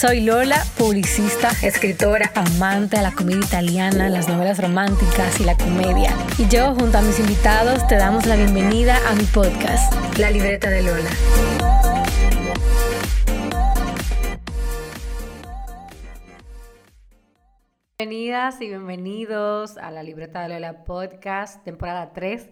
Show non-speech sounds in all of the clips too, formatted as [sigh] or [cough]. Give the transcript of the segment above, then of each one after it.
Soy Lola, publicista, escritora, amante de la comedia italiana, las novelas románticas y la comedia. Y yo, junto a mis invitados, te damos la bienvenida a mi podcast, La Libreta de Lola. Bienvenidas y bienvenidos a La Libreta de Lola Podcast, temporada 3,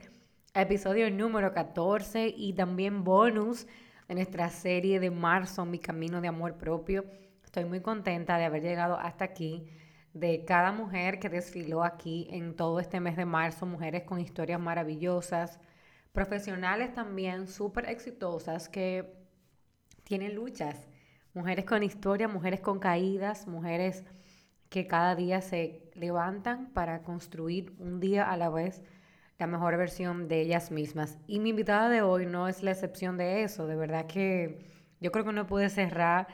episodio número 14 y también bonus de nuestra serie de marzo, Mi Camino de Amor Propio Estoy muy contenta de haber llegado hasta aquí, de cada mujer que desfiló aquí en todo este mes de marzo, mujeres con historias maravillosas, profesionales también súper exitosas que tienen luchas, mujeres con historia, mujeres con caídas, mujeres que cada día se levantan para construir un día a la vez la mejor versión de ellas mismas. Y mi invitada de hoy no es la excepción de eso, de verdad que yo creo que no pude cerrar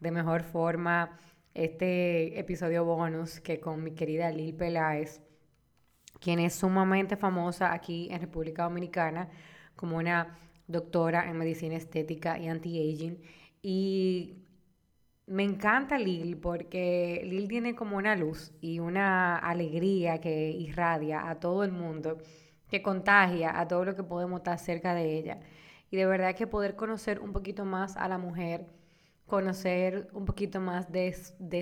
de mejor forma este episodio bonus que con mi querida Lil Peláez, quien es sumamente famosa aquí en República Dominicana como una doctora en medicina estética y anti-aging. Y me encanta Lil porque Lil tiene como una luz y una alegría que irradia a todo el mundo, que contagia a todo lo que podemos estar cerca de ella. Y de verdad que poder conocer un poquito más a la mujer conocer un poquito más de,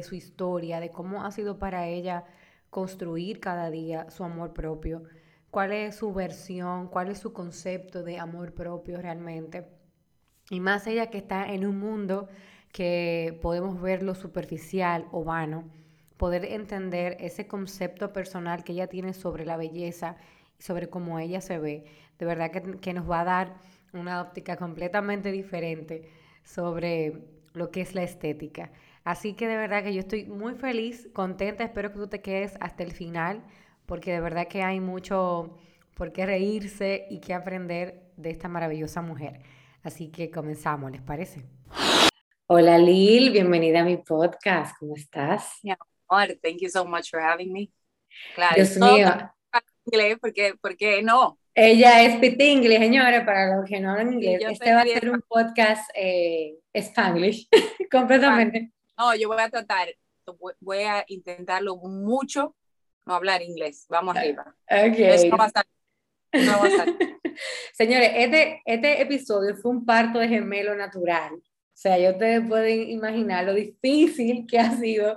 su historia, de cómo ha sido para ella construir cada día su amor propio, cuál es su versión, cuál es su concepto de amor propio realmente. Y más ella que está en un mundo que podemos ver lo superficial o vano, poder entender ese concepto personal que ella tiene sobre la belleza y sobre cómo ella se ve, de verdad que, que nos va a dar una óptica completamente diferente sobre lo que es la estética. Así que de verdad que yo estoy muy feliz, contenta, espero que tú te quedes hasta el final, porque de verdad que hay mucho por qué reírse y qué aprender de esta maravillosa mujer. Así que comenzamos, ¿les parece? Hola Lil, bienvenida a mi podcast, ¿cómo estás? Mi amor, thank you so much for having me. Claro, Dios mío. Inglés, porque, porque no, ella es Inglés, señores, para los que no hablan inglés. este va a ser un podcast eh, Spanglish, [laughs] completamente. No, yo voy a tratar, voy a intentarlo mucho, no hablar inglés. Vamos ah, arriba. Ok. Eso no va a estar. No va a estar. [laughs] Señores, este, este episodio fue un parto de gemelo natural. O sea, yo ustedes pueden imaginar lo difícil que ha sido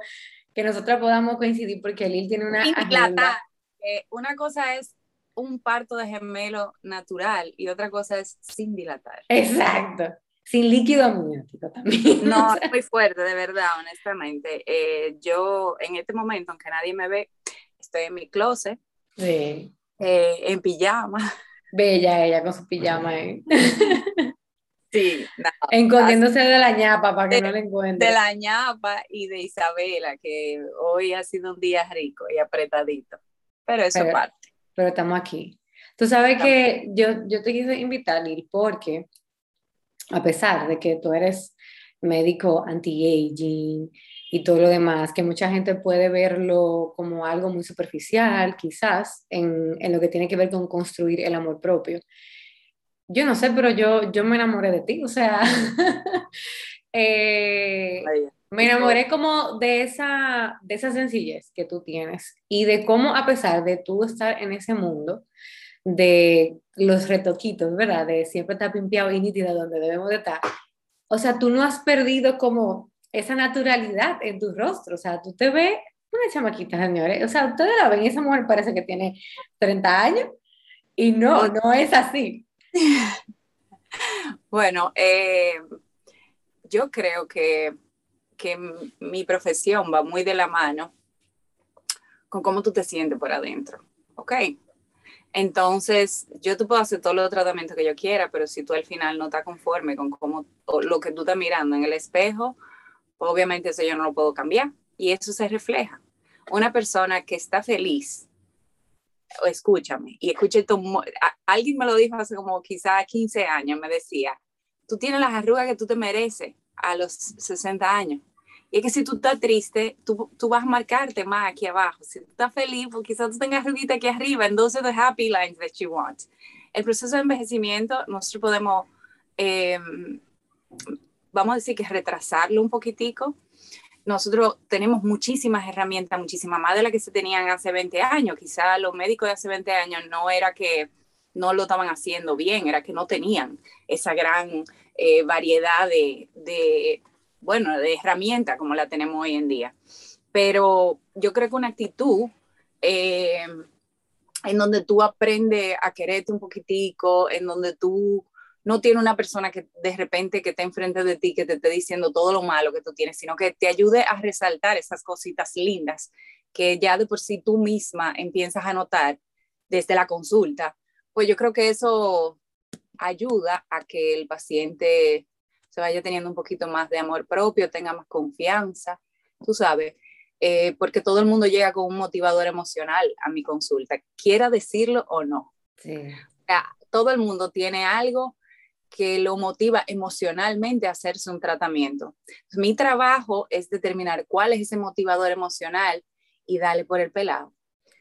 que nosotros podamos coincidir porque Lil tiene una agenda. Eh, una cosa es un parto de gemelo natural y otra cosa es sin dilatar. Exacto. Sin líquido amniótico también. No, [laughs] es muy fuerte, de verdad, honestamente. Eh, yo en este momento, aunque nadie me ve, estoy en mi closet. Sí. Eh, en pijama. Bella ella con su pijama. ¿eh? Sí, Encogiéndose de la ñapa para que no le encuentre. De la ñapa y de Isabela, que hoy ha sido un día rico y apretadito. Pero eso parte pero estamos aquí. Tú sabes que yo, yo te quise invitar, Lil, porque a pesar de que tú eres médico anti-aging y todo lo demás, que mucha gente puede verlo como algo muy superficial, quizás, en, en, lo que tiene que ver con construir el amor propio. Yo no sé, pero yo, yo me enamoré de ti, o sea, [laughs] eh, me enamoré como de esa, de esa sencillez que tú tienes y de cómo a pesar de tú estar en ese mundo, de los retoquitos, ¿verdad? De siempre estar pimpeado y nítido donde debemos de estar. O sea, tú no has perdido como esa naturalidad en tu rostro. O sea, tú te ves una chamaquita, señores. O sea, ustedes la ven, esa mujer parece que tiene 30 años y no, no es así. [laughs] Bueno, eh, yo creo que que mi profesión va muy de la mano con cómo tú te sientes por adentro, ¿ok? Entonces, yo te puedo hacer todos los tratamientos que yo quiera, pero si tú al final no estás conforme con cómo, lo que tú estás mirando en el espejo, obviamente eso yo no lo puedo cambiar. Y eso se refleja. Una persona que está feliz escúchame, y escuche alguien me lo dijo hace como quizá 15 años, me decía, tú tienes las arrugas que tú te mereces a los 60 años. Y es que si tú estás triste, tú, tú vas a marcarte más aquí abajo. Si tú estás feliz, pues quizás tú tengas arruguita aquí arriba, are the happy lines that you want. El proceso de envejecimiento, nosotros podemos, em, vamos a decir que retrasarlo un poquitico, nosotros tenemos muchísimas herramientas, muchísimas más de las que se tenían hace 20 años. Quizá los médicos de hace 20 años no era que no lo estaban haciendo bien, era que no tenían esa gran eh, variedad de, de, bueno, de herramientas como la tenemos hoy en día. Pero yo creo que una actitud eh, en donde tú aprendes a quererte un poquitico, en donde tú no tiene una persona que de repente que esté enfrente de ti, que te esté diciendo todo lo malo que tú tienes, sino que te ayude a resaltar esas cositas lindas que ya de por sí tú misma empiezas a notar desde la consulta, pues yo creo que eso ayuda a que el paciente se vaya teniendo un poquito más de amor propio, tenga más confianza, tú sabes, eh, porque todo el mundo llega con un motivador emocional a mi consulta, quiera decirlo o no. Sí. todo el mundo tiene algo que lo motiva emocionalmente a hacerse un tratamiento. Mi trabajo es determinar cuál es ese motivador emocional y darle por el pelado.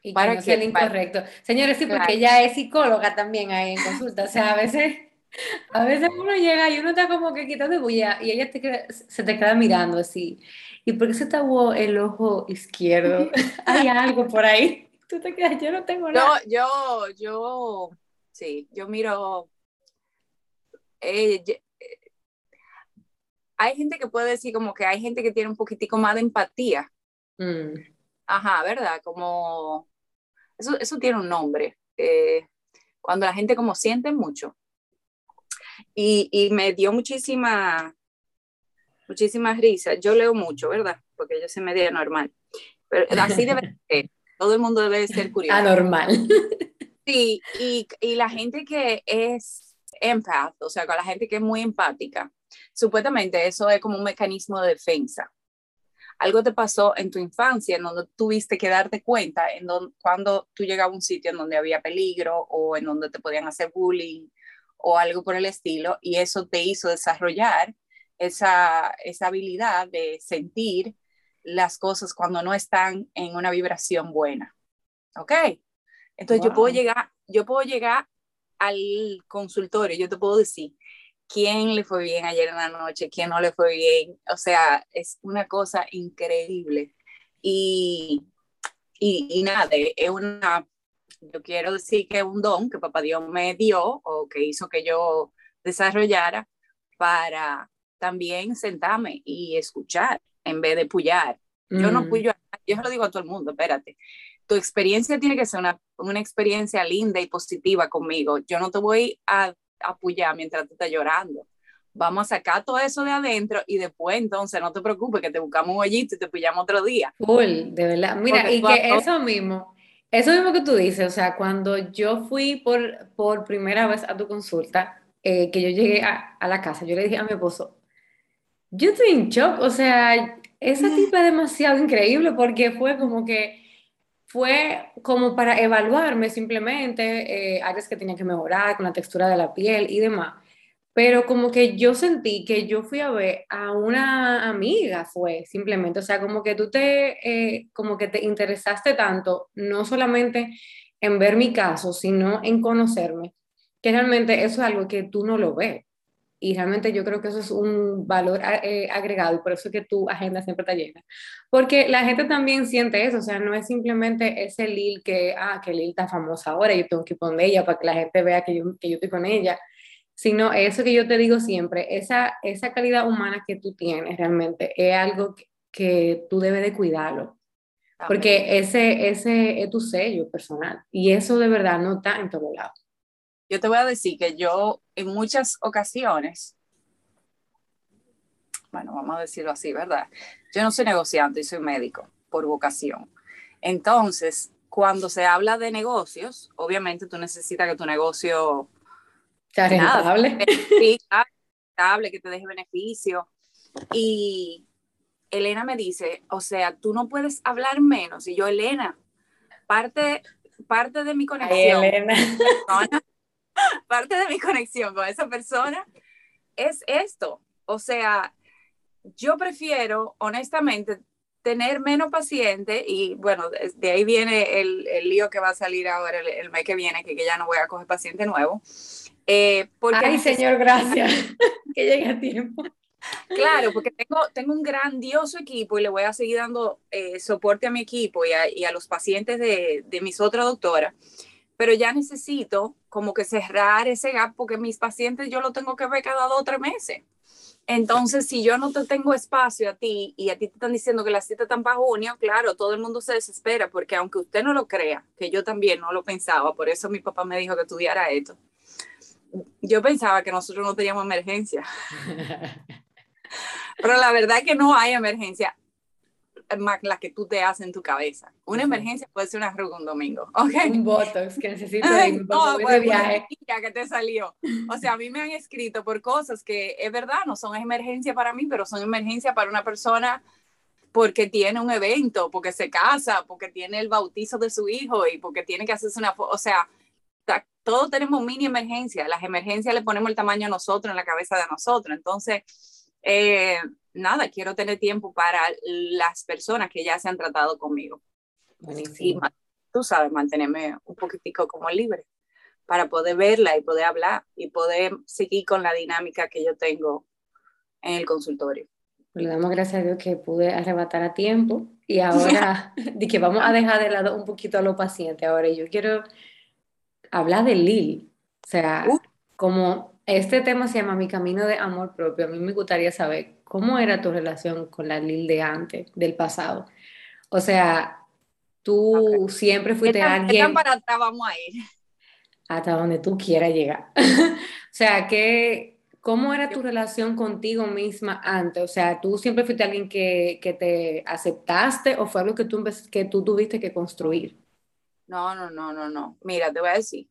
Y para que, sea el incorrecto. Señores, sí, porque ella es psicóloga también ahí en consulta. O sea, a veces, [laughs] a veces uno llega y uno está como que quitando bulla y ella se te queda mirando así. ¿Y por qué se tapó el ojo izquierdo? [laughs] Hay algo por ahí. [laughs] Tú te quedas, yo no tengo nada. Yo, yo, yo, sí, yo miro eh, eh, hay gente que puede decir como que hay gente que tiene un poquitico más de empatía. Mm. Ajá, ¿verdad? Como, eso, eso tiene un nombre. Eh, cuando la gente como siente mucho. Y, y, me dio muchísima, muchísima risa. Yo leo mucho, ¿verdad? Porque yo soy media normal. Pero así debe [laughs] ser. Todo el mundo debe ser curioso. Anormal. [laughs] Sí, y, y la gente que es empath, o sea, con la gente que es muy empática, supuestamente eso es como un mecanismo de defensa. Algo te pasó en tu infancia en donde tuviste que darte cuenta en donde, cuando tú llegabas a un sitio en donde había peligro o en donde te podían hacer bullying o algo por el estilo y eso te hizo desarrollar esa, esa habilidad de sentir las cosas cuando no están en una vibración buena. ¿Ok? Entonces yo puedo llegar, yo puedo llegar al consultorio, yo te puedo decir quién le fue bien ayer en la noche, quién no le fue bien. O sea, es una cosa increíble. Y, y, nada, es una, yo quiero decir que es un don que papá Dios me dio o que hizo que yo desarrollara para también sentarme y escuchar en vez de puyar. Yo no puyo, yo se lo digo a todo el mundo, espérate, tu experiencia tiene que ser una, una experiencia linda y positiva conmigo. Yo no te voy a apoyar mientras tú estás llorando. Vamos a sacar todo eso de adentro y después entonces no te preocupes que te buscamos un hoyito y te pillamos otro día. Cool, de verdad. Mira, y que eso mismo, eso mismo que tú dices, o sea, cuando yo fui por, por primera vez a tu consulta, eh, que yo llegué a, a, la casa, yo le dije a mi esposo, yo estoy en shock, o sea, esa tipa es demasiado increíble porque fue como que fue como para evaluarme simplemente eh, áreas que tenía que mejorar con la textura de la piel y demás. Pero como que yo sentí que yo fui a ver a una amiga, fue simplemente, o sea, como que tú te, eh, como que te interesaste tanto, no solamente en ver mi caso, sino en conocerme, que realmente eso es algo que tú no lo ves. Y realmente yo creo que eso es un valor eh, agregado y por eso es que tu agenda siempre está llena. Porque la gente también siente eso, o sea, no es simplemente ese Lil que, ah, que Lil está famosa ahora, yo tengo que ir con ella para que la gente vea que yo, que yo estoy con ella, sino eso que yo te digo siempre, esa, esa calidad humana que tú tienes realmente es algo que, que tú debes de cuidarlo. Porque ese, ese es tu sello personal y eso de verdad no está en todo lado yo te voy a decir que yo en muchas ocasiones, bueno, vamos a decirlo así, ¿verdad? Yo no soy negociante, y soy médico por vocación. Entonces, cuando se habla de negocios, obviamente tú necesitas que tu negocio sea rentable. [laughs] Sí, rentable, que te deje beneficio. Y Elena me dice, o sea, tú no puedes hablar menos. Y yo, Elena, parte parte de mi conexión, [laughs] parte de mi conexión con esa persona es esto. O sea, yo prefiero, honestamente, tener menos paciente y bueno, de ahí viene el, el lío que va a salir ahora el, mes que viene, que, que, ya no voy a coger paciente nuevo. Eh, porque Ay, señor, gracias. [laughs] que llegue a tiempo. Claro, porque tengo, tengo un grandioso equipo y le voy a seguir dando eh, soporte a mi equipo y a, y a los pacientes de, de, mis otras doctoras, pero ya necesito como que cerrar ese gap porque mis pacientes yo lo tengo que ver cada dos o tres meses. Entonces, si yo no te tengo espacio a ti y a ti te están diciendo que la cita están para junio, claro, todo el mundo se desespera porque aunque usted no lo crea, que yo también no lo pensaba, por eso mi papá me dijo que estudiara esto, yo pensaba que nosotros no teníamos emergencia. [laughs] Pero la verdad es que no hay emergencia más la que tú te haces en tu cabeza. Una emergencia puede ser una arruga un domingo, [laughs] Un botox que necesito ir no, pues, viaje. que te salió. O sea, a mí me han escrito por cosas que es verdad, no son emergencia para mí, pero son emergencia para una persona porque tiene un evento, porque se casa, porque tiene el bautizo de su hijo y porque tiene que hacerse una, o sea, todos tenemos mini emergencias, las emergencias le ponemos el tamaño a nosotros, en la cabeza de nosotros, entonces, eh, nada, quiero tener tiempo para las personas que ya se han tratado conmigo. Y tú sabes, mantenerme un poquitico como libre para poder verla y poder hablar y poder seguir con la dinámica que yo tengo en el consultorio. Le damos gracias a Dios que pude arrebatar a tiempo y ahora [laughs] [laughs] de que vamos a dejar de lado un poquito a los pacientes. Ahora yo quiero hablar de Lil. O sea, uh. como este tema se llama Mi Camino de Amor Propio, a mí me gustaría saber cómo era tu relación con la Lil de antes, del pasado. O sea, tú siempre fuiste alguien... para atrás vamos a ir? Hasta donde tú quieras llegar. [laughs] o sea, que... ¿Cómo era tu relación contigo misma antes? O sea, ¿tú siempre fuiste alguien que, que te aceptaste o fue algo que tú, que tú tuviste que construir? No, no, no, no, no. Mira, te voy a decir,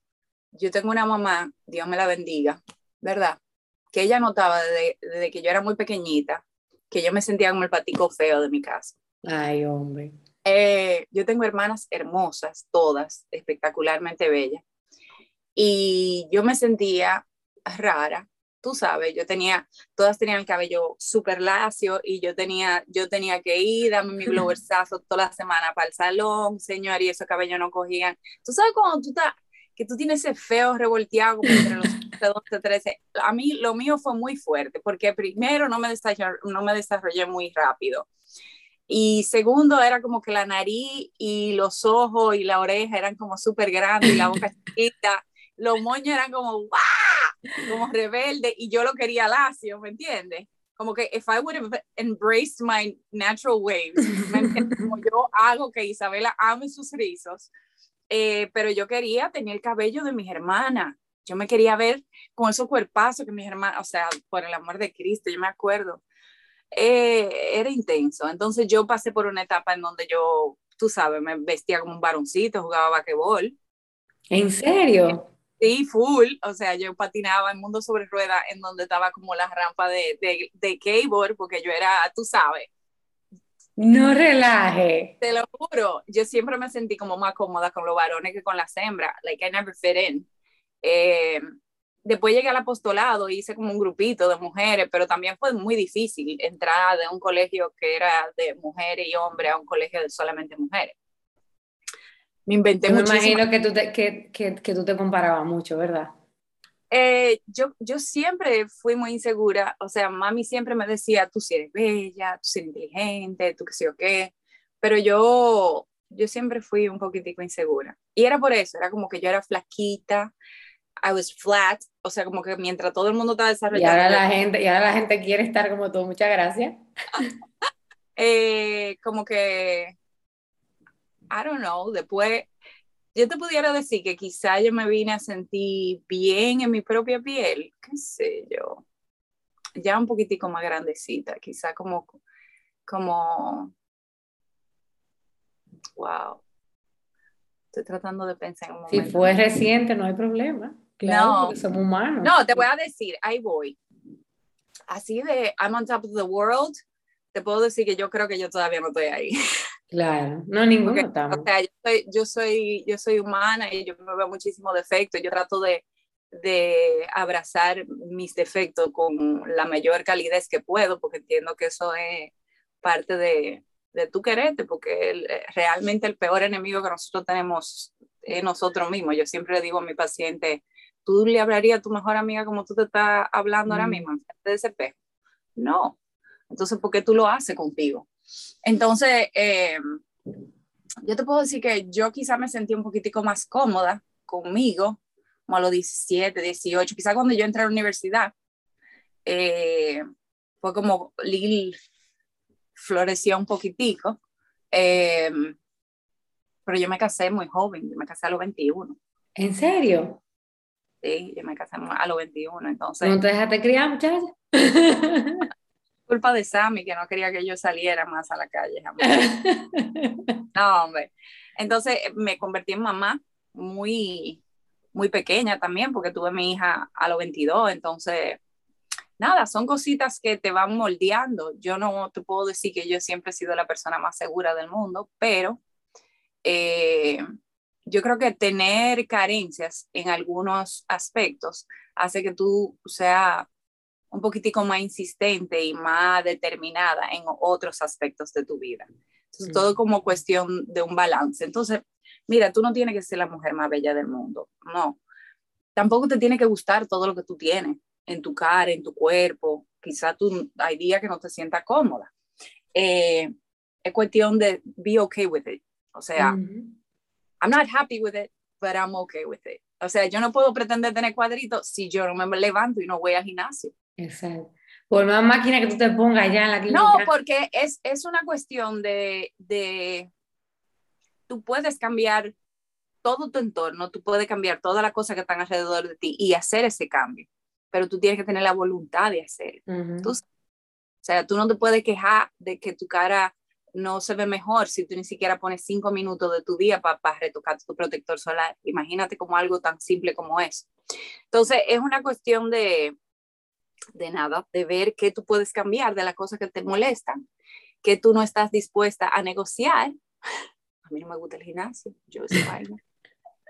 yo tengo una mamá, Dios me la bendiga, ¿verdad? Que ella notaba desde, que yo era muy pequeñita que yo me sentía como el patico feo de mi casa. Ay, hombre. Eh, yo tengo hermanas hermosas, todas espectacularmente bellas. Y yo me sentía rara tú sabes, yo tenía, todas tenían el cabello súper lacio y yo tenía, yo tenía que ir, darme mi [laughs] blowersazo toda la semana para el salón, señor, y esos cabellos no cogían. Tú sabes cuando tú estás, que tú tienes ese feo revolteado como entre los [laughs] 12, 13. A mí lo mío fue muy fuerte porque primero no me desarrollé, no me desarrollé muy rápido. Y segundo, era como que la nariz y los ojos y la oreja eran como súper grandes y la boca [laughs] chiquita. Los moños eran como, ¡guau! Como rebelde y yo lo quería lacio, ¿me entiendes? Como que if I would have embraced my natural waves, como yo hago que Isabela ame sus rizos, eh, pero yo quería tener el cabello de mis hermanas. Yo me quería ver con esos cuerpazos que mis hermanas, o sea, por el amor de Cristo, yo me acuerdo. Eh, era intenso. Entonces yo pasé por una etapa en donde yo, tú sabes, me vestía como un varoncito, jugaba basquetbol. ¿En serio? Sí, full. O sea, yo patinaba en mundo sobre ruedas en donde estaba como la rampa de, de, de skateboard, porque yo era, tú sabes. No relaje. Te lo juro. Yo siempre me sentí como más cómoda con los varones que con las hembras. Like, I never fit in. Eh, después llegué al apostolado, hice como un grupito de mujeres, pero también fue muy difícil entrar de un colegio que era de mujeres y hombres a un colegio de solamente mujeres me inventé Me imagino que tú te, que, que, que tú te comparabas mucho, ¿verdad? Eh, yo, yo siempre fui muy insegura, o sea, mami siempre me decía, tú sí eres bella, tú sí eres inteligente, tú qué sé o qué, pero yo, yo siempre fui un poquitico insegura. Y era por eso, era como que yo era flaquita, I was flat, o sea, como que mientras todo el mundo estaba desarrollando. Y ahora la gente, y ahora la gente quiere estar como tú, muchas gracias. [laughs] eh, como que I don't know, después yo te pudiera decir que quizá yo me vine a sentir bien en mi propia piel, qué sé yo, ya un poquitico más grandecita, quizá como, como, wow, estoy tratando de pensar en un momento. Si fue reciente, no hay problema. Claro, no, somos humanos. No, te voy a decir, ahí voy. Así de I'm on top of the world, te puedo decir que yo creo que yo todavía no estoy ahí. [laughs] Claro, no ninguno estamos. O sea, yo soy, yo soy, yo soy humana y yo me veo muchísimos defectos. Yo trato de, de abrazar mis defectos con la mayor calidez que puedo, porque entiendo que eso es parte de, de tu quererte, porque eh, realmente el peor enemigo que nosotros tenemos es nosotros mismos. Yo siempre le digo a mi paciente, ¿tú le hablarías a tu mejor amiga como tú te estás hablando ahora mm. mismo, de ese espejo? No. Entonces, ¿por qué tú lo haces contigo? Entonces, eh, yo te puedo decir que yo quizá me sentí un poquitico más cómoda conmigo, como a los 17, 18, quizá cuando yo entré a la universidad, eh, fue como Lil floreció un poquitico, eh, pero yo me casé muy joven, yo me casé a los 21. ¿En serio? Sí, yo me casé a los 21, entonces... ¿No te dejaste criar, muchacha? [laughs] culpa de Sammy, que no quería que yo saliera más a la calle. [laughs] no, hombre. Entonces me convertí en mamá muy, muy pequeña también, porque tuve mi hija a los 22, entonces, nada, son cositas que te van moldeando. Yo no te puedo decir que yo siempre he sido la persona más segura del mundo, pero eh, yo creo que tener carencias en algunos aspectos hace que tú sea un poquitico más insistente y más determinada en otros aspectos de tu vida. Entonces, todo como cuestión de un balance. Entonces, mira, tú no tienes que ser la mujer más bella del mundo, no. Tampoco te tiene que gustar todo lo que tú tienes en tu cara, en tu cuerpo. Quizá tú hay días que no te sientas cómoda. Eh, es cuestión de be okay with it. O sea, I'm not happy with it, but I'm okay with it. O sea, yo no puedo pretender tener cuadritos si yo no me levanto y no voy al gimnasio. Exacto. Por más máquina que tú te pongas ya en la clínica. No, porque es, es una cuestión de, de, tú puedes cambiar todo tu entorno, tú puedes cambiar todas las cosas que están alrededor de ti y hacer ese cambio, pero tú tienes que tener la voluntad de hacer. o sea, tú no te puedes quejar de que tu cara no se ve mejor si tú ni siquiera pones cinco minutos de tu día para retocar tu protector solar. Imagínate como algo tan simple como es. Entonces, es una cuestión de, de nada, de ver qué tú puedes cambiar de las cosas que te molestan, que tú no estás dispuesta a negociar. [laughs] A mí no me gusta el gimnasio, yo [laughs]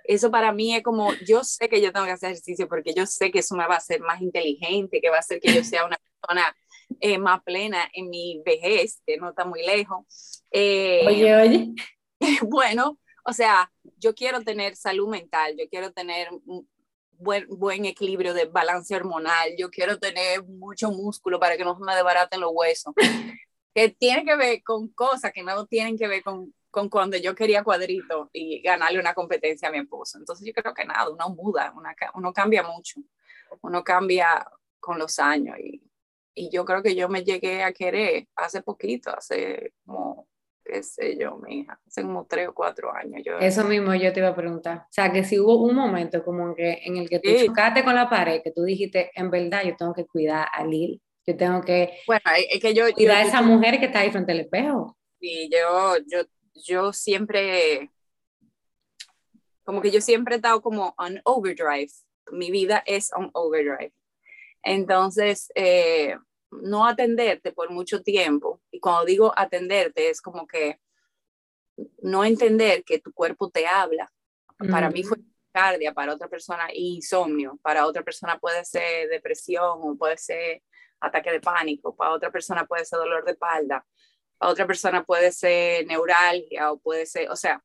Eso para mí es como, yo sé que yo tengo que hacer ejercicio porque yo sé que eso me va a hacer más inteligente, que va a hacer que yo sea una persona eh, más plena en mi vejez, que no está muy lejos. Eh, oye, oye. [laughs] Bueno, o sea, yo quiero tener salud mental, yo quiero tener buen, buen equilibrio de balance hormonal, yo quiero tener mucho músculo para que no se me desbaraten los huesos, [laughs] que tiene que ver con cosas que no tienen que ver con, con cuando yo quería cuadrito y ganarle una competencia a mi esposo. Entonces yo creo que nada, uno muda, uno cambia mucho, uno cambia con los años y, y yo creo que yo me llegué a querer hace poquito, hace como qué sé yo, mi hija, hace como tres o cuatro años. Yo... Eso mismo yo te iba a preguntar. O sea, que si hubo un momento como que, en el que tú chocaste con la pared, que tú dijiste, en verdad, yo tengo que cuidar a Lil, yo tengo que, bueno, es que yo, cuidar a esa mujer que está ahí frente al espejo. Sí, yo, yo, yo siempre, como que yo siempre he estado como on overdrive. Mi vida es on overdrive. Entonces, eh, no atenderte por mucho tiempo, y cuando digo atenderte es como que no entender que tu cuerpo te habla. Para mí fue cardia, para otra persona insomnio, para otra persona puede ser depresión o puede ser ataque de pánico, para otra persona puede ser dolor de espalda, para otra persona puede ser neuralgia o puede ser, o sea,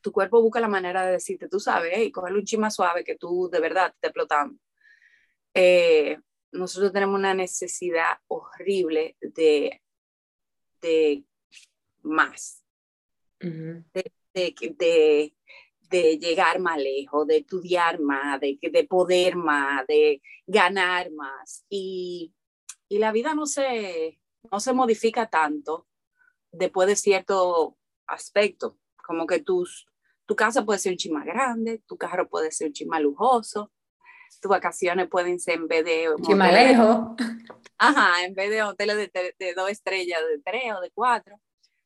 tu cuerpo busca la manera de decirte, tú sabes, y cogerle un chima suave que tú de verdad te explotando. Eh, nosotros tenemos una necesidad horrible de, de más, de, de, de, llegar más lejos, de estudiar más, de, de poder más, de ganar más. Y, y la vida no se, no se modifica tanto después de cierto aspecto, como que tus, tu casa puede ser un chima grande, tu carro puede ser un chima lujoso, tus vacaciones pueden ser en vez de... lejos. Ajá, en vez de hoteles de, de, dos estrellas, de tres o de cuatro,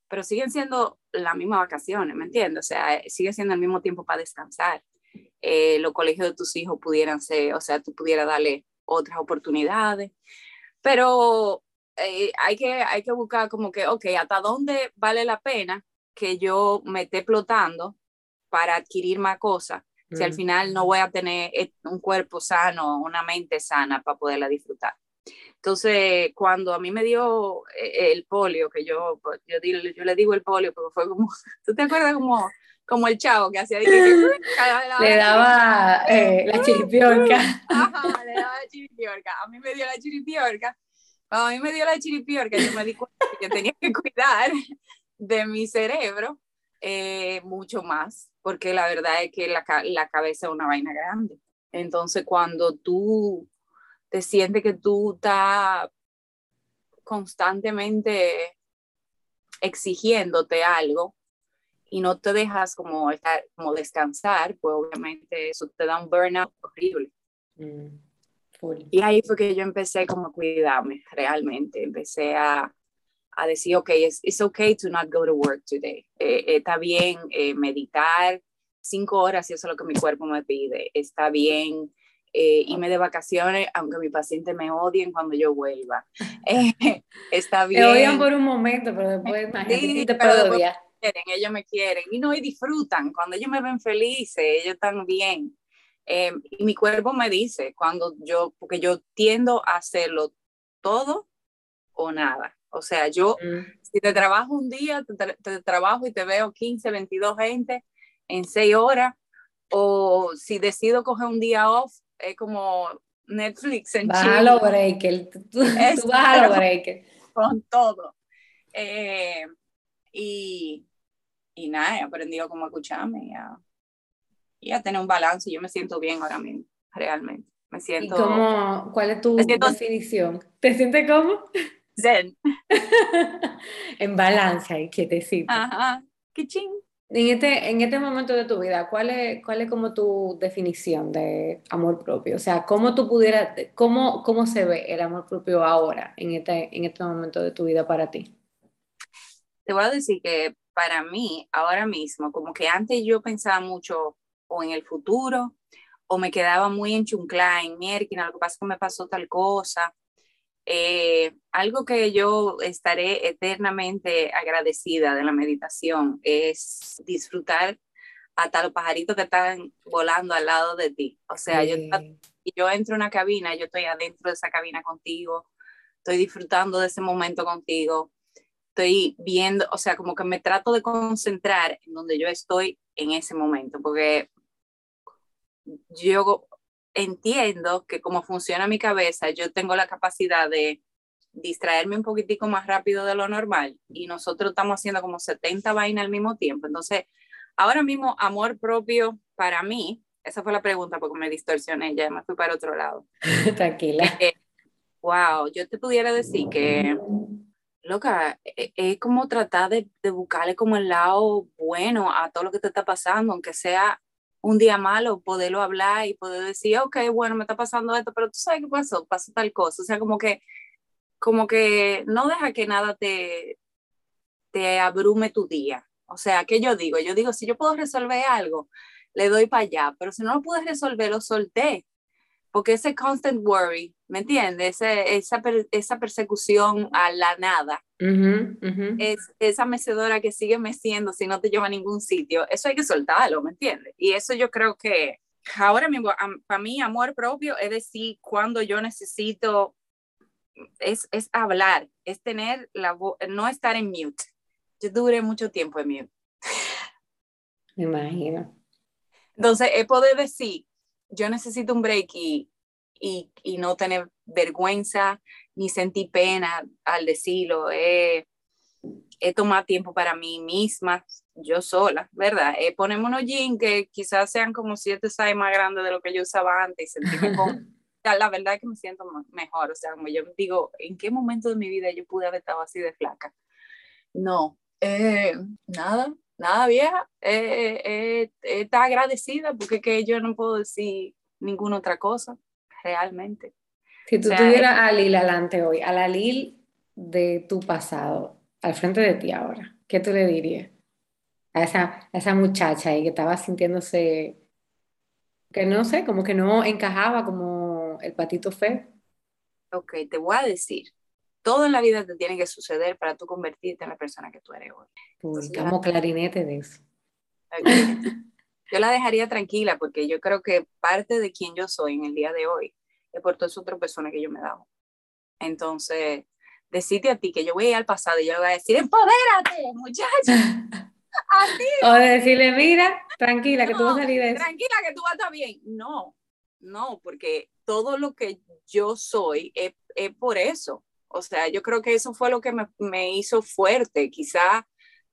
pero siguen siendo las mismas vacaciones, ¿me entiendes? O sea, sigue siendo el mismo tiempo para descansar. Eh, los colegios de tus hijos pudieran ser, o sea, tú pudieras darle otras oportunidades, pero eh, hay, que, hay que buscar como que, ok, ¿hasta dónde vale la pena que yo me esté explotando para adquirir más cosas si al final no voy a tener eh, un cuerpo sano, una mente sana para poderla disfrutar. Entonces, cuando a mí me dio eh, el polio, que yo, pues, yo, yo le digo el polio, porque fue como, [laughs] ¿tú te acuerdas como, como el chavo que hacía? [laughs] le daba eh, la chiripiorca. [laughs] Ajá, le daba la chiripiorca. A mí me dio la chiripiorca. Cuando a mí me dio la chiripiorca, yo me di cuenta que tenía que cuidar de mi cerebro mucho más porque la verdad es que la, la cabeza es una vaina grande. Entonces, cuando tú te sientes que tú estás constantemente exigiéndote algo y no te dejas como, estar, como descansar, pues obviamente eso te da un burnout horrible. Mm, y ahí fue que yo empecé como a cuidarme realmente, empecé a, a decir, ok, it's, it's okay to not go to work today. Eh, eh, está bien eh, meditar cinco horas si eso es lo que mi cuerpo me pide. Está bien irme de vacaciones, aunque mi paciente me odien cuando yo vuelva. [laughs] está bien. Me odian por un momento, pero después sí, te odiar. Quieren, ellos me quieren y no, y disfrutan. Cuando ellos me ven felices, ellos están bien. y mi cuerpo me dice, cuando yo, porque yo tiendo a hacerlo todo o nada. O sea, yo, mm. si te trabajo un día, te, trabajo y te veo 15, 22 gente en 6 horas, o si decido coger un día off, es como Netflix en Chile. a lo breaker, tú, vas a lo breaker. Con todo. Eh, y, y nada, he aprendido cómo escucharme y a, y a tener un balance. Yo me siento bien ahora mismo, realmente. Me siento. ¿Y cómo, cuál es tu definición? ¿Te sientes cómo? Zen. [laughs] en balance y quietecito. Ajá, qué ching. En este, en este momento de tu vida, ¿cuál es, cuál es como tu definición de amor propio? O sea, ¿cómo tú pudieras, cómo, cómo se ve el amor propio ahora, en este, en este momento de tu vida para ti? Te voy a decir que para mí, ahora mismo, como que antes yo pensaba mucho o en el futuro, o me quedaba muy en chuncla, en lo que pasa que me pasó tal cosa, eh, algo que yo estaré eternamente agradecida de la meditación es disfrutar hasta los pajaritos que están volando al lado de ti. O sea, yo, yo entro en una cabina, yo estoy adentro de esa cabina contigo, estoy disfrutando de ese momento contigo, estoy viendo, o sea, como que me trato de concentrar en donde yo estoy en ese momento, porque yo entiendo que como funciona mi cabeza, yo tengo la capacidad de distraerme un poquitico más rápido de lo normal y nosotros estamos haciendo como 70 vainas al mismo tiempo. Entonces, ahora mismo, amor propio para mí, esa fue la pregunta porque me distorsioné, ya me fui para otro lado. [laughs] Tranquila. wow, yo te pudiera decir que, loca, e, e, es como tratar de, de buscarle como el lado bueno a todo lo que te está pasando, aunque sea un día malo, poderlo hablar y poder decir, ok, bueno, me está pasando esto, pero tú sabes qué pasó, pasó tal cosa. O sea, como que, como que no deja que nada te, te abrume tu día. O sea, ¿qué yo digo? Yo digo, si yo puedo resolver algo, le doy para allá, pero si no lo puedes resolver, lo solté porque ese constant worry, ¿me entiendes? esa, esa persecución a la nada, Es, esa mecedora que sigue meciendo si no te lleva a ningún sitio, eso hay que soltarlo, ¿me entiendes? Y eso yo creo que ahora mismo, para mí, amor propio es decir, cuando yo necesito, es, es hablar, es tener la voz, no estar en mute. Yo duré mucho tiempo en mute. Me imagino. Entonces, he podido decir, yo necesito un break y, y, no tener vergüenza ni sentir pena al decirlo. He, he tomado tiempo para mí misma, yo sola, ¿verdad? Eh, ponemos unos jeans que quizás sean como siete size más grandes de lo que yo usaba antes y sentirme [laughs] con... la verdad es que me siento mejor, o sea, como yo digo, ¿en qué momento de mi vida yo pude haber estado así de flaca? No, eh, nada, nada vieja, eh, eh, está agradecida porque que yo no puedo decir ninguna otra cosa, realmente. Si tú tuvieras a Lil adelante hoy, a la Lil de tu pasado, al frente de ti ahora, ¿qué tú le dirías? A esa, esa muchacha ahí que estaba sintiéndose, que no sé, como que no encajaba como el patito feo. Ok, te voy a decir todo en la vida te tiene que suceder para tú convertirte en la persona que tú eres hoy. Clarinete de eso. Yo la dejaría tranquila porque yo creo que parte de quien yo soy en el día de hoy es por todas otras personas que yo me he dado. Entonces, decirte a ti que yo voy a ir al pasado y yo le voy a decir, empodérate, muchacha. [laughs] O decirle, mira, tranquila, que tú vas a salir de eso. Tranquila, que tú vas a estar bien. No, no, porque todo lo que yo soy es, es por eso. O sea, yo creo que eso fue lo que me, me hizo fuerte. Quizá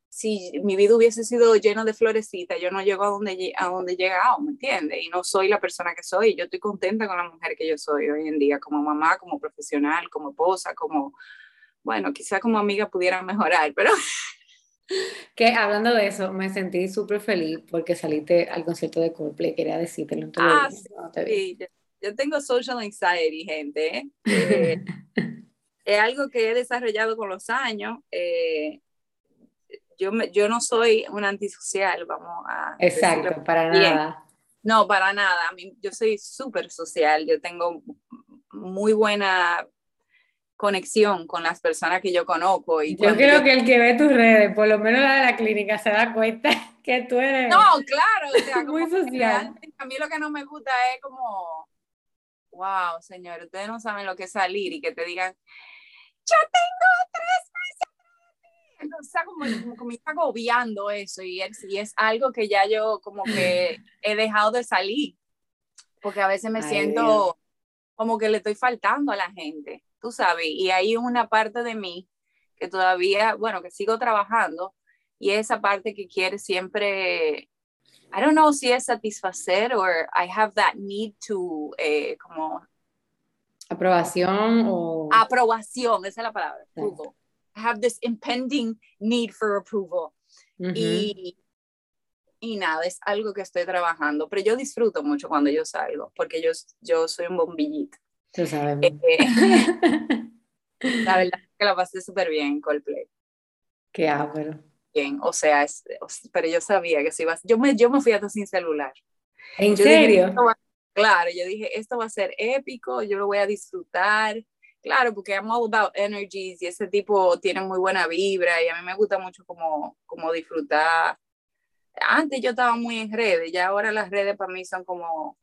si mi vida hubiese sido llena de florecitas, yo no llego a donde, a donde he llegado, ¿me entiendes? Y no soy la persona que soy. Yo estoy contenta con la mujer que yo soy hoy en día, como mamá, como profesional, como esposa, como, bueno, quizá como amiga pudiera mejorar, pero... [laughs] Que hablando de eso, me sentí súper feliz porque saliste al concierto de Coldplay, quería decirte. ah, sí, yo, tengo social anxiety, gente. ¿eh? [laughs] Es algo que he desarrollado con los años. Eh, yo, yo no soy un antisocial, vamos a... Exacto, para nada. No, para nada. yo soy súper social, yo tengo muy buena conexión con las personas que yo conozco. Y yo creo que el que ve tus redes, por lo menos la de la clínica, se da cuenta [laughs] que tú eres... No, claro, o sea, muy social. A mí lo que no me gusta es como, wow, señor, ustedes no saben lo que es salir y que te digan, yo tengo tres entonces, como, como, me está agobiando eso y es, y es algo que ya yo como que he dejado de salir, porque a veces me siento como que le estoy faltando a la gente, tú sabes, y hay una parte de mí que todavía, bueno, que sigo trabajando y esa parte que quiere siempre, I don't know si es satisfacer o I have that need to, eh, como... Aprobación o... Aprobación, esa es la palabra. have this impending need for approval. y, y nada, es algo que estoy trabajando, pero yo disfruto mucho cuando yo salgo, porque yo, yo soy un bombillito. Tú sabes. Eh, [laughs] la verdad es que la pasé súper bien en Coldplay. Qué ápero. Bien, o sea, es, pero yo sabía que si iba yo me, yo me fui hasta sin celular. ¿En serio? Claro, yo dije, esto va a ser épico, yo lo voy a disfrutar Claro, porque I'm all about energies y ese tipo tiene muy buena vibra y a mí me gusta mucho como, como disfrutar. Antes yo estaba muy en redes, ya ahora las redes para mí son como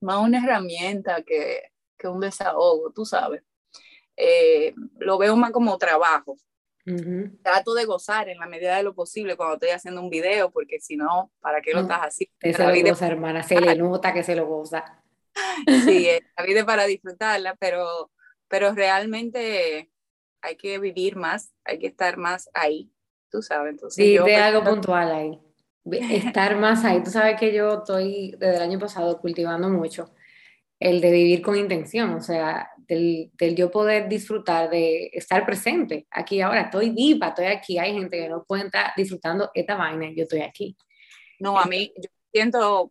más una herramienta que, que un desahogo, tú sabes. Eh, lo veo más como trabajo. Trato de gozar en la medida de lo posible cuando estoy haciendo un video, porque si no, ¿para qué lo estás así? Se lo goza, hermana, se le nota que se lo goza. [laughs] Sí, [laughs] la vida es para disfrutarla, pero pero realmente hay que vivir más, hay que estar más ahí, tú sabes. Entonces, sí, de algo puntual ahí, estar [laughs] más ahí. Tú sabes que yo estoy desde el año pasado cultivando mucho el de vivir con intención, o sea, del, del, yo poder disfrutar de estar presente aquí ahora, estoy viva, estoy aquí, hay gente que no puede estar disfrutando esta vaina, yo estoy aquí. No, a mí, yo siento,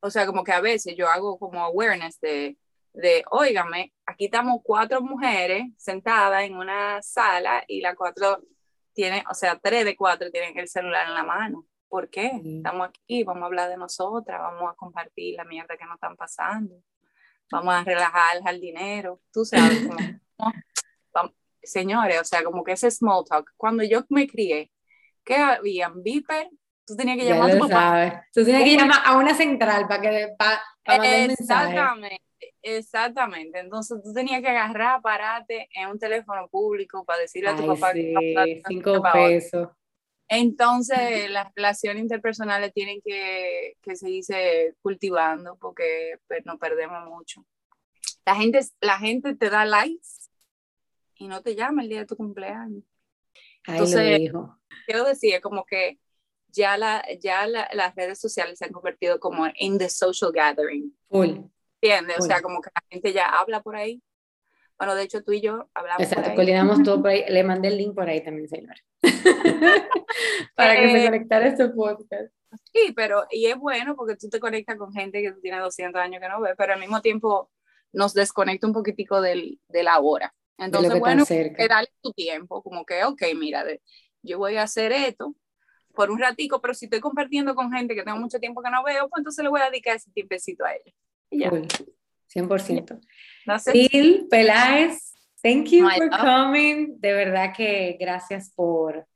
o sea, como que a veces yo hago como awareness de, de, óigame, aquí estamos cuatro mujeres sentadas en una sala y las cuatro tienen, o sea, tres de cuatro tienen el celular en la mano. ¿Por qué? Estamos aquí, vamos a hablar de nosotras, vamos a compartir la mierda que nos están pasando, vamos a relajar al dinero, tú sabes, señores, o sea, como que ese small talk. Cuando yo me crié, ¿qué habían? Viper, tú tenías que llamar a tu papá. Tú tenías que llamar a una central para que para, Exactamente. Exactamente, entonces tú tenías que agarrar, pararte en un teléfono público para decirle a tu papá que cinco pesos. Entonces las relaciones interpersonales tienen que, que seguirse cultivando porque pues, nos perdemos mucho. La gente, la gente te da likes y no te llama el día de tu cumpleaños. Entonces, dijo. quiero decir, como que ya, la, ya las redes sociales se han convertido como en the social gathering. ¿Entiendes? O sea, como que la gente ya habla por ahí. Bueno, de hecho, tú y yo hablamos. Exacto, coordinamos todo por ahí. [laughs] Le mandé el link por ahí también, señor. [laughs] Para que se eh, conectara este podcast. Sí, pero, y es bueno porque tú te conectas con gente que tú tienes 200 años que no ves, pero al mismo tiempo nos desconecta un poquitico del, de la hora. Entonces, bueno, que darle tu tiempo, como que, ok, mira, yo voy a hacer esto por un ratico, pero si estoy compartiendo con gente que tengo mucho tiempo que no veo, pues entonces le voy a dedicar ese tiempecito a ellos. 100%. No sé. Peláez, Thank you for coming. De verdad que gracias por,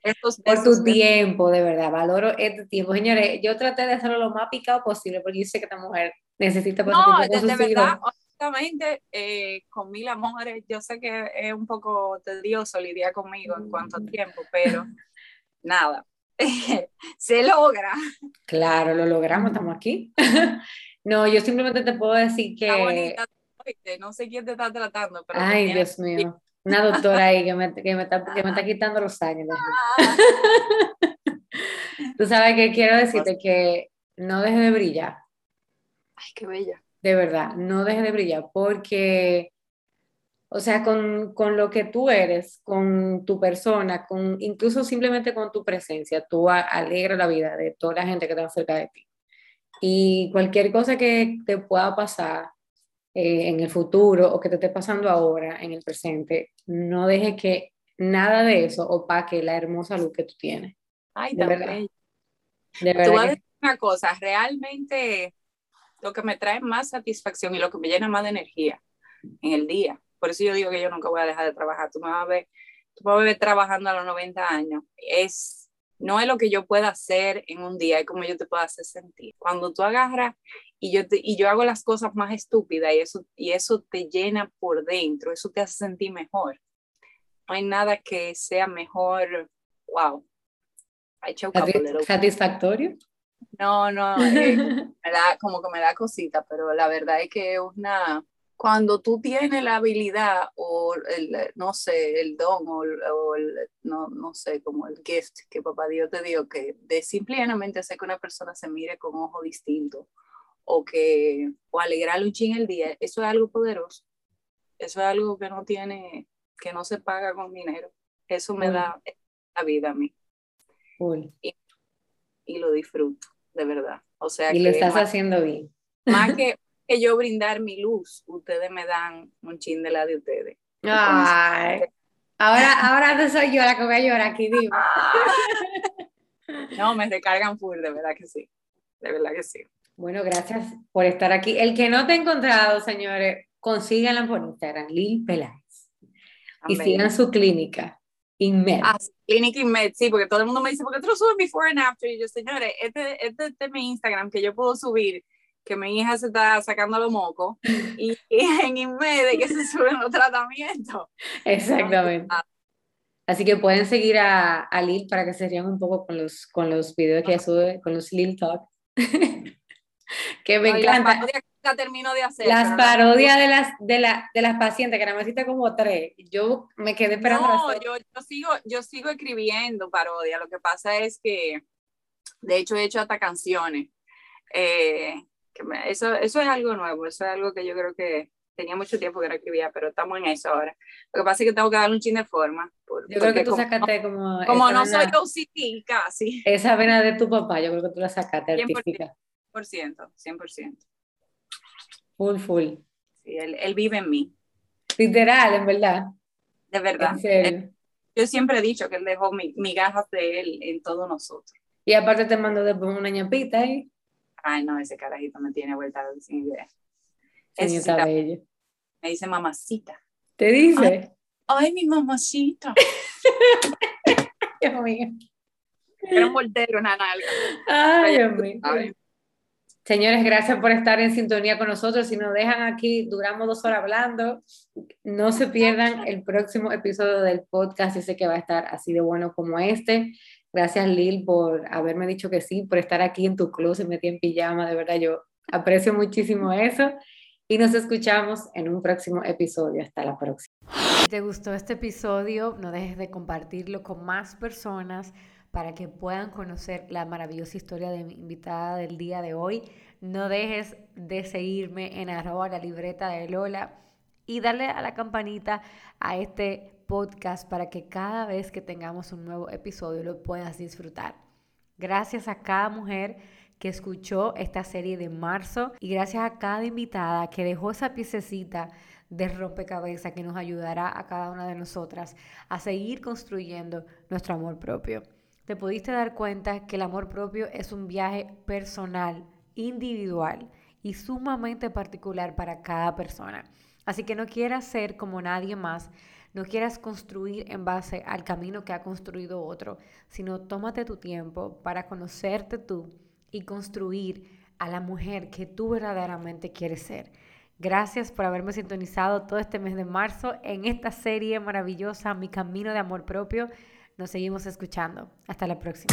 por tu tiempo, de verdad. Valoro este tiempo. Señores, yo traté de hacerlo lo más picado posible porque yo sé que esta mujer necesita No, de, de verdad, honestamente, eh, con mil amores, yo sé que es un poco tedioso lidiar conmigo en cuanto a tiempo, pero [laughs] nada, [laughs] se logra. Claro, lo logramos, estamos aquí. [laughs] no, yo simplemente te puedo decir que no sé quién te está tratando. Pero Ay, Dios mío. Una doctora ahí que me, que me, está, que me está quitando los años. Tú sabes que quiero decirte que no dejes de brillar. Ay, qué bella. De verdad, no dejes de brillar porque, o sea, con, con lo que tú eres, con tu persona, con incluso simplemente con tu presencia, tú alegras la vida de toda la gente que está cerca de ti. Y cualquier cosa que te pueda pasar, eh, en el futuro o que te esté pasando ahora, en el presente, no deje que nada de eso opaque la hermosa luz que tú tienes. Ay, de verdad. De verdad. Tú vas a decir una cosa, realmente lo que me trae más satisfacción y lo que me llena más de energía en el día. Por eso yo digo que yo nunca voy a dejar de trabajar. Tú me vas a ver, tú vas a ver trabajando a los 90 años. Es no es lo que yo pueda hacer en un día, es como yo te puedo hacer sentir. Cuando tú agarras y yo, y yo hago las cosas más estúpidas y eso, y eso te llena por dentro, eso te hace sentir mejor. No hay nada que sea mejor, wow. ¿Satisfactorio? No, no, eh, [laughs] me da, como que me da cosita, pero la verdad es que es una, cuando tú tienes la habilidad o el, no sé, el don o, el, no, no, sé, como el gift que papá Dios te dio, que de simplemente hacer que una persona se mire con ojo distinto o que o alegrarle un ching el día, eso es algo poderoso. Eso es algo que no tiene, que no se paga con dinero. Eso me da la vida a mí. Y, y, lo disfruto, de verdad. O sea, y lo estás haciendo bien. Más que, que yo brindar mi luz, ustedes me dan un chin de la de ustedes. Ay. Ahora, [laughs] ahora soy yo la que voy a llorar aquí, dime. No, me recargan full, de verdad que sí. De verdad que sí. Bueno, gracias por estar aquí. El que no te ha encontrado, señores, consíganla por Instagram, Lil Peláez. Y sigan su clínica, Inmed. Ah, Clínica Inmed, sí, porque todo el mundo me dice, ¿por qué tú lo subes before and after? Y yo, señores, este, este, este es mi Instagram que yo puedo subir que mi hija se está sacando los mocos y, [laughs] en Inmed que se suben los tratamientos. Exactamente. Así que pueden seguir a, a, Lil para que se rían un poco con los, con los videos que ella sube, con los Lil Talk. [laughs] que me encanta. La termino de hacer. Las parodias de las, de, la, de las pacientes, que nada más como tres. Yo me quedé esperando. No, yo, yo, sigo, yo sigo escribiendo parodias. Lo que pasa es que, de hecho, he hecho hasta canciones. Eh, eso, eso es algo nuevo, eso es algo que yo creo que tenía mucho tiempo que no escribía, pero estamos en eso ahora. Lo que pasa es que tengo que darle un chin de forma. yo creo que tú sacaste como... Como no soy OCD casi. Esa vena de tu papá, yo creo que tú la sacaste 100%, artística. 100%, 100%. Full, full. Sí, él, él, vive en mí. Literal, en verdad. De verdad. En serio. yo siempre he dicho que él dejó migajas de él en todos nosotros. Y aparte te mandó después una ñapita ahí. Ay, no, ese carajito me tiene vuelta sin idea. Me dice mamacita. ¿Te dice? Ay, mi mamacita. [laughs] Dios mío. Era un voltero, una nalga. Ay, Dios mío. Señores, gracias por estar en sintonía con nosotros. Si nos dejan aquí, duramos dos horas hablando. No se pierdan el próximo episodio del podcast. Yo sé que va a estar así de bueno como este. Gracias Lil por haberme dicho que sí, por estar aquí en tu closet metí en pijama, de verdad yo aprecio muchísimo eso y nos escuchamos en un próximo episodio. Hasta la próxima. Si te gustó este episodio, no dejes de compartirlo con más personas para que puedan conocer la maravillosa historia de mi invitada del día de hoy. No dejes de seguirme en arroba la libreta de Lola y darle a la campanita a este podcast para que cada vez que tengamos un nuevo episodio lo puedas disfrutar. Gracias a cada mujer que escuchó esta serie de marzo y gracias a cada invitada que dejó esa piececita de rompecabezas que nos ayudará a cada una de nosotras a seguir construyendo nuestro amor propio. Te pudiste dar cuenta que el amor propio es un viaje personal, individual y sumamente particular para cada persona. Así que no quieras ser como nadie más No quieras construir en base al camino que ha construido otro, sino tómate tu tiempo para conocerte tú y construir a la mujer que tú verdaderamente quieres ser. Gracias por haberme sintonizado todo este mes de marzo en esta serie maravillosa, Mi Camino de Amor Propio. Nos seguimos escuchando. Hasta la próxima.